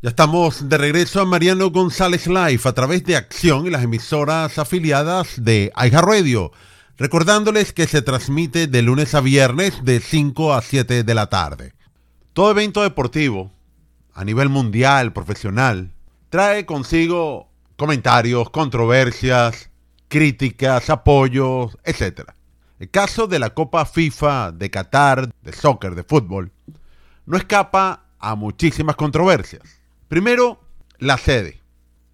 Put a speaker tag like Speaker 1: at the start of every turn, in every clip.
Speaker 1: Ya estamos de regreso a Mariano González Live a través de Acción y las emisoras afiliadas de Aija Radio. Recordándoles que se transmite de lunes a viernes de 5 a 7 de la tarde. Todo evento deportivo, a nivel mundial, profesional, trae consigo comentarios, controversias, críticas, apoyos, etc. El caso de la Copa FIFA de Qatar, de soccer, de fútbol, no escapa a muchísimas controversias. Primero, la sede.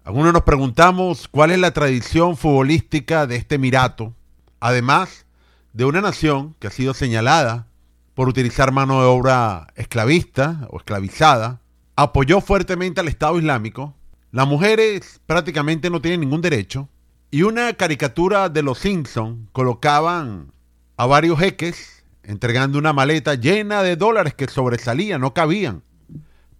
Speaker 1: Algunos nos preguntamos cuál es la tradición futbolística de este Emirato, además de una nación que ha sido señalada por utilizar mano de obra esclavista o esclavizada, apoyó fuertemente al Estado Islámico, las mujeres prácticamente no tienen ningún derecho, y una caricatura de los Simpson colocaban a varios jeques entregando una maleta llena de dólares que sobresalían, no cabían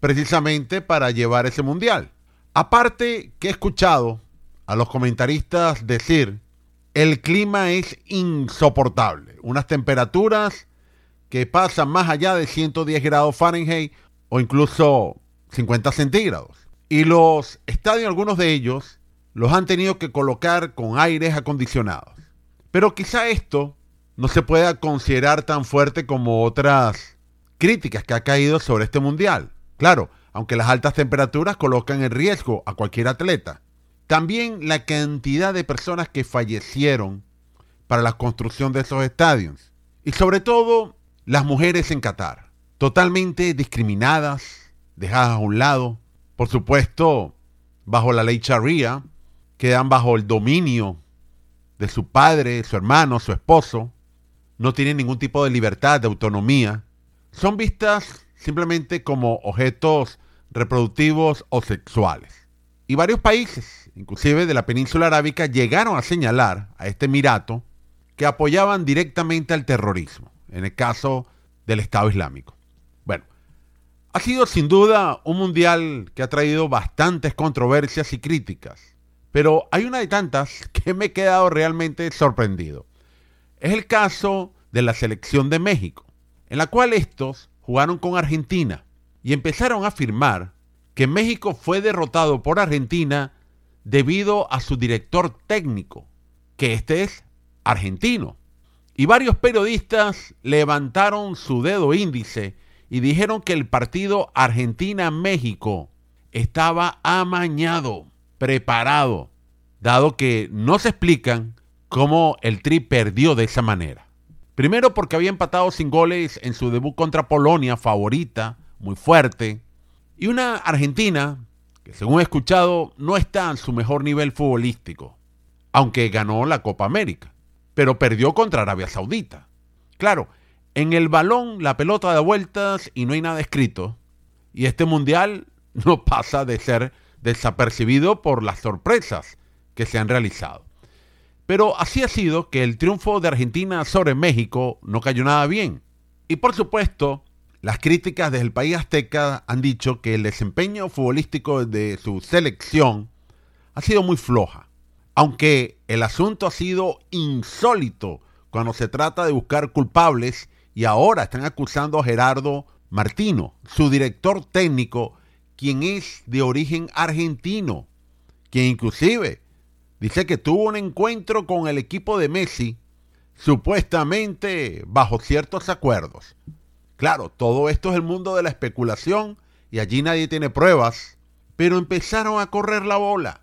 Speaker 1: precisamente para llevar ese mundial. Aparte que he escuchado a los comentaristas decir, el clima es insoportable, unas temperaturas que pasan más allá de 110 grados Fahrenheit o incluso 50 centígrados. Y los estadios, algunos de ellos, los han tenido que colocar con aires acondicionados. Pero quizá esto no se pueda considerar tan fuerte como otras críticas que ha caído sobre este mundial. Claro, aunque las altas temperaturas colocan en riesgo a cualquier atleta. También la cantidad de personas que fallecieron para la construcción de esos estadios. Y sobre todo las mujeres en Qatar, totalmente discriminadas, dejadas a un lado. Por supuesto, bajo la ley Sharia, quedan bajo el dominio de su padre, su hermano, su esposo. No tienen ningún tipo de libertad, de autonomía. Son vistas simplemente como objetos reproductivos o sexuales. Y varios países, inclusive de la península arábica, llegaron a señalar a este Emirato que apoyaban directamente al terrorismo, en el caso del Estado Islámico. Bueno, ha sido sin duda un mundial que ha traído bastantes controversias y críticas, pero hay una de tantas que me he quedado realmente sorprendido. Es el caso de la selección de México, en la cual estos jugaron con Argentina y empezaron a afirmar que México fue derrotado por Argentina debido a su director técnico, que este es argentino. Y varios periodistas levantaron su dedo índice y dijeron que el partido Argentina-México estaba amañado, preparado, dado que no se explican cómo el Tri perdió de esa manera. Primero porque había empatado sin goles en su debut contra Polonia, favorita, muy fuerte. Y una Argentina que según he escuchado no está en su mejor nivel futbolístico, aunque ganó la Copa América, pero perdió contra Arabia Saudita. Claro, en el balón la pelota da vueltas y no hay nada escrito. Y este mundial no pasa de ser desapercibido por las sorpresas que se han realizado. Pero así ha sido que el triunfo de Argentina sobre México no cayó nada bien. Y por supuesto, las críticas desde el país azteca han dicho que el desempeño futbolístico de su selección ha sido muy floja. Aunque el asunto ha sido insólito cuando se trata de buscar culpables y ahora están acusando a Gerardo Martino, su director técnico, quien es de origen argentino, quien inclusive Dice que tuvo un encuentro con el equipo de Messi, supuestamente bajo ciertos acuerdos. Claro, todo esto es el mundo de la especulación y allí nadie tiene pruebas, pero empezaron a correr la bola.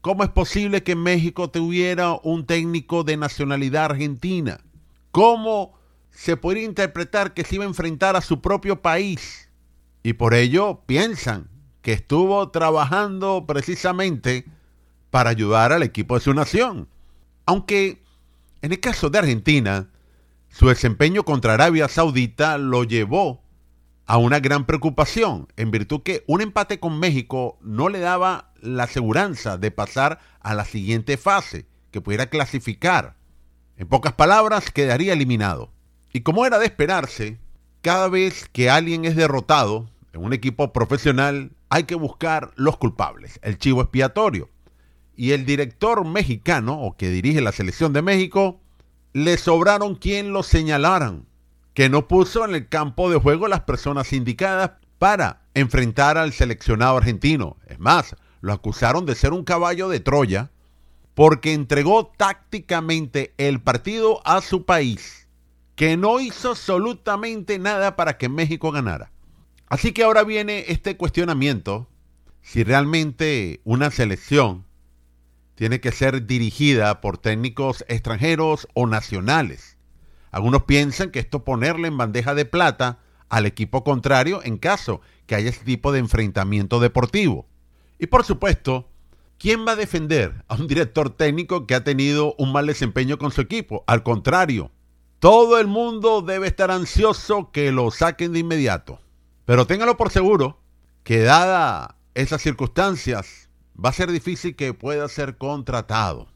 Speaker 1: ¿Cómo es posible que en México tuviera un técnico de nacionalidad argentina? ¿Cómo se podría interpretar que se iba a enfrentar a su propio país? Y por ello piensan que estuvo trabajando precisamente para ayudar al equipo de su nación. Aunque en el caso de Argentina, su desempeño contra Arabia Saudita lo llevó a una gran preocupación, en virtud que un empate con México no le daba la aseguranza de pasar a la siguiente fase, que pudiera clasificar. En pocas palabras, quedaría eliminado. Y como era de esperarse, cada vez que alguien es derrotado en un equipo profesional, hay que buscar los culpables, el chivo expiatorio y el director mexicano, o que dirige la selección de México, le sobraron quien lo señalaran, que no puso en el campo de juego las personas indicadas para enfrentar al seleccionado argentino. Es más, lo acusaron de ser un caballo de Troya porque entregó tácticamente el partido a su país, que no hizo absolutamente nada para que México ganara. Así que ahora viene este cuestionamiento, si realmente una selección tiene que ser dirigida por técnicos extranjeros o nacionales. Algunos piensan que esto ponerle en bandeja de plata al equipo contrario en caso que haya ese tipo de enfrentamiento deportivo. Y por supuesto, ¿quién va a defender a un director técnico que ha tenido un mal desempeño con su equipo? Al contrario, todo el mundo debe estar ansioso que lo saquen de inmediato. Pero téngalo por seguro que dada esas circunstancias, va a ser difícil que pueda ser contratado.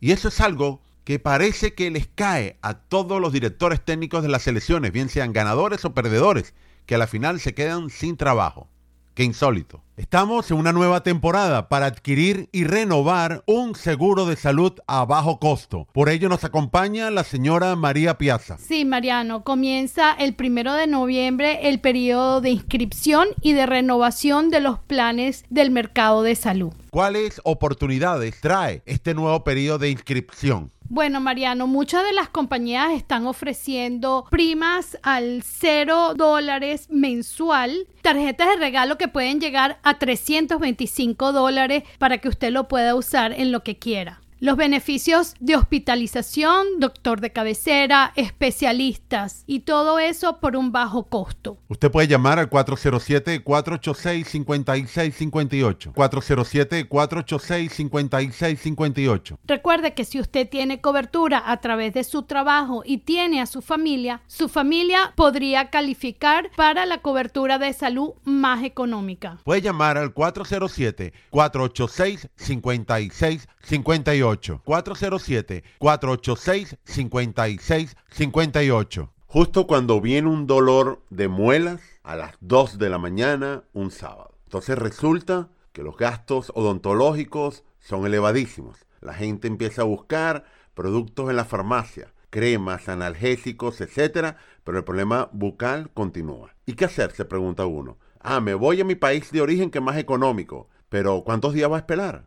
Speaker 1: Y eso es algo que parece que les cae a todos los directores técnicos de las selecciones, bien sean ganadores o perdedores, que a la final se quedan sin trabajo. Qué insólito. Estamos en una nueva temporada para adquirir y renovar un seguro de salud a bajo costo. Por ello nos acompaña la señora María Piazza.
Speaker 2: Sí, Mariano, comienza el primero de noviembre el periodo de inscripción y de renovación de los planes del mercado de salud.
Speaker 1: ¿Cuáles oportunidades trae este nuevo periodo de inscripción?
Speaker 2: Bueno, Mariano, muchas de las compañías están ofreciendo primas al cero dólares mensual, tarjetas de regalo que pueden llegar a 325 dólares para que usted lo pueda usar en lo que quiera los beneficios de hospitalización, doctor de cabecera, especialistas y todo eso por un bajo costo.
Speaker 1: Usted puede llamar al 407-486-5658. 407-486-5658.
Speaker 2: Recuerde que si usted tiene cobertura a través de su trabajo y tiene a su familia, su familia podría calificar para la cobertura de salud más económica.
Speaker 1: Puede llamar al 407-486-5658. 407-486-5658. Justo cuando viene un dolor de muelas a las 2 de la mañana un sábado. Entonces resulta que los gastos odontológicos son elevadísimos. La gente empieza a buscar productos en la farmacia, cremas, analgésicos, etcétera, pero el problema bucal continúa. ¿Y qué hacer? Se pregunta uno. Ah, me voy a mi país de origen que es más económico. Pero ¿cuántos días va a esperar?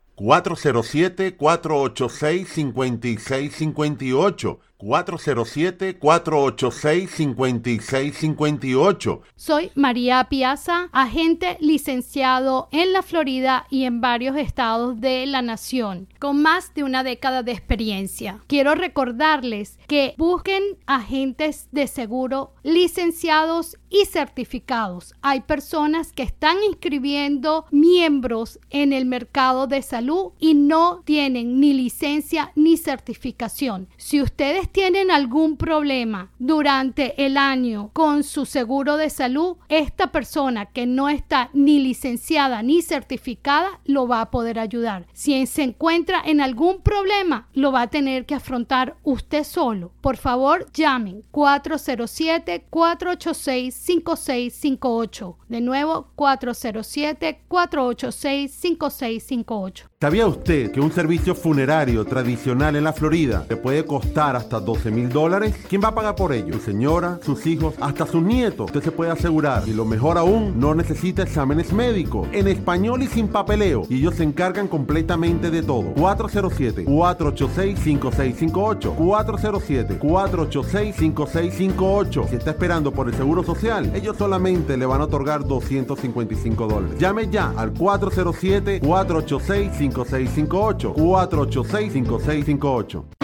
Speaker 1: 407-486-5658. 407-486-5658.
Speaker 2: Soy María Piazza, agente licenciado en la Florida y en varios estados de la nación, con más de una década de experiencia. Quiero recordarles que busquen agentes de seguro licenciados y certificados. Hay personas que están inscribiendo miembros en el mercado de salud y no tienen ni licencia ni certificación. Si ustedes tienen algún problema durante el año con su seguro de salud, esta persona que no está ni licenciada ni certificada lo va a poder ayudar. Si se encuentra en algún problema, lo va a tener que afrontar usted solo. Por favor, llamen 407-486-5658. De nuevo, 407-486-5658.
Speaker 1: ¿Sabía usted que un servicio funerario tradicional en la Florida le puede costar hasta 12 mil dólares? ¿Quién va a pagar por ello? Su señora, sus hijos, hasta sus nietos. Usted se puede asegurar. Y lo mejor aún, no necesita exámenes médicos. En español y sin papeleo. Y ellos se encargan completamente de todo. 407-486-5658. 407-486-5658. Si está esperando por el seguro social, ellos solamente le van a otorgar 255 dólares. Llame ya al 407 486 5658 486 5658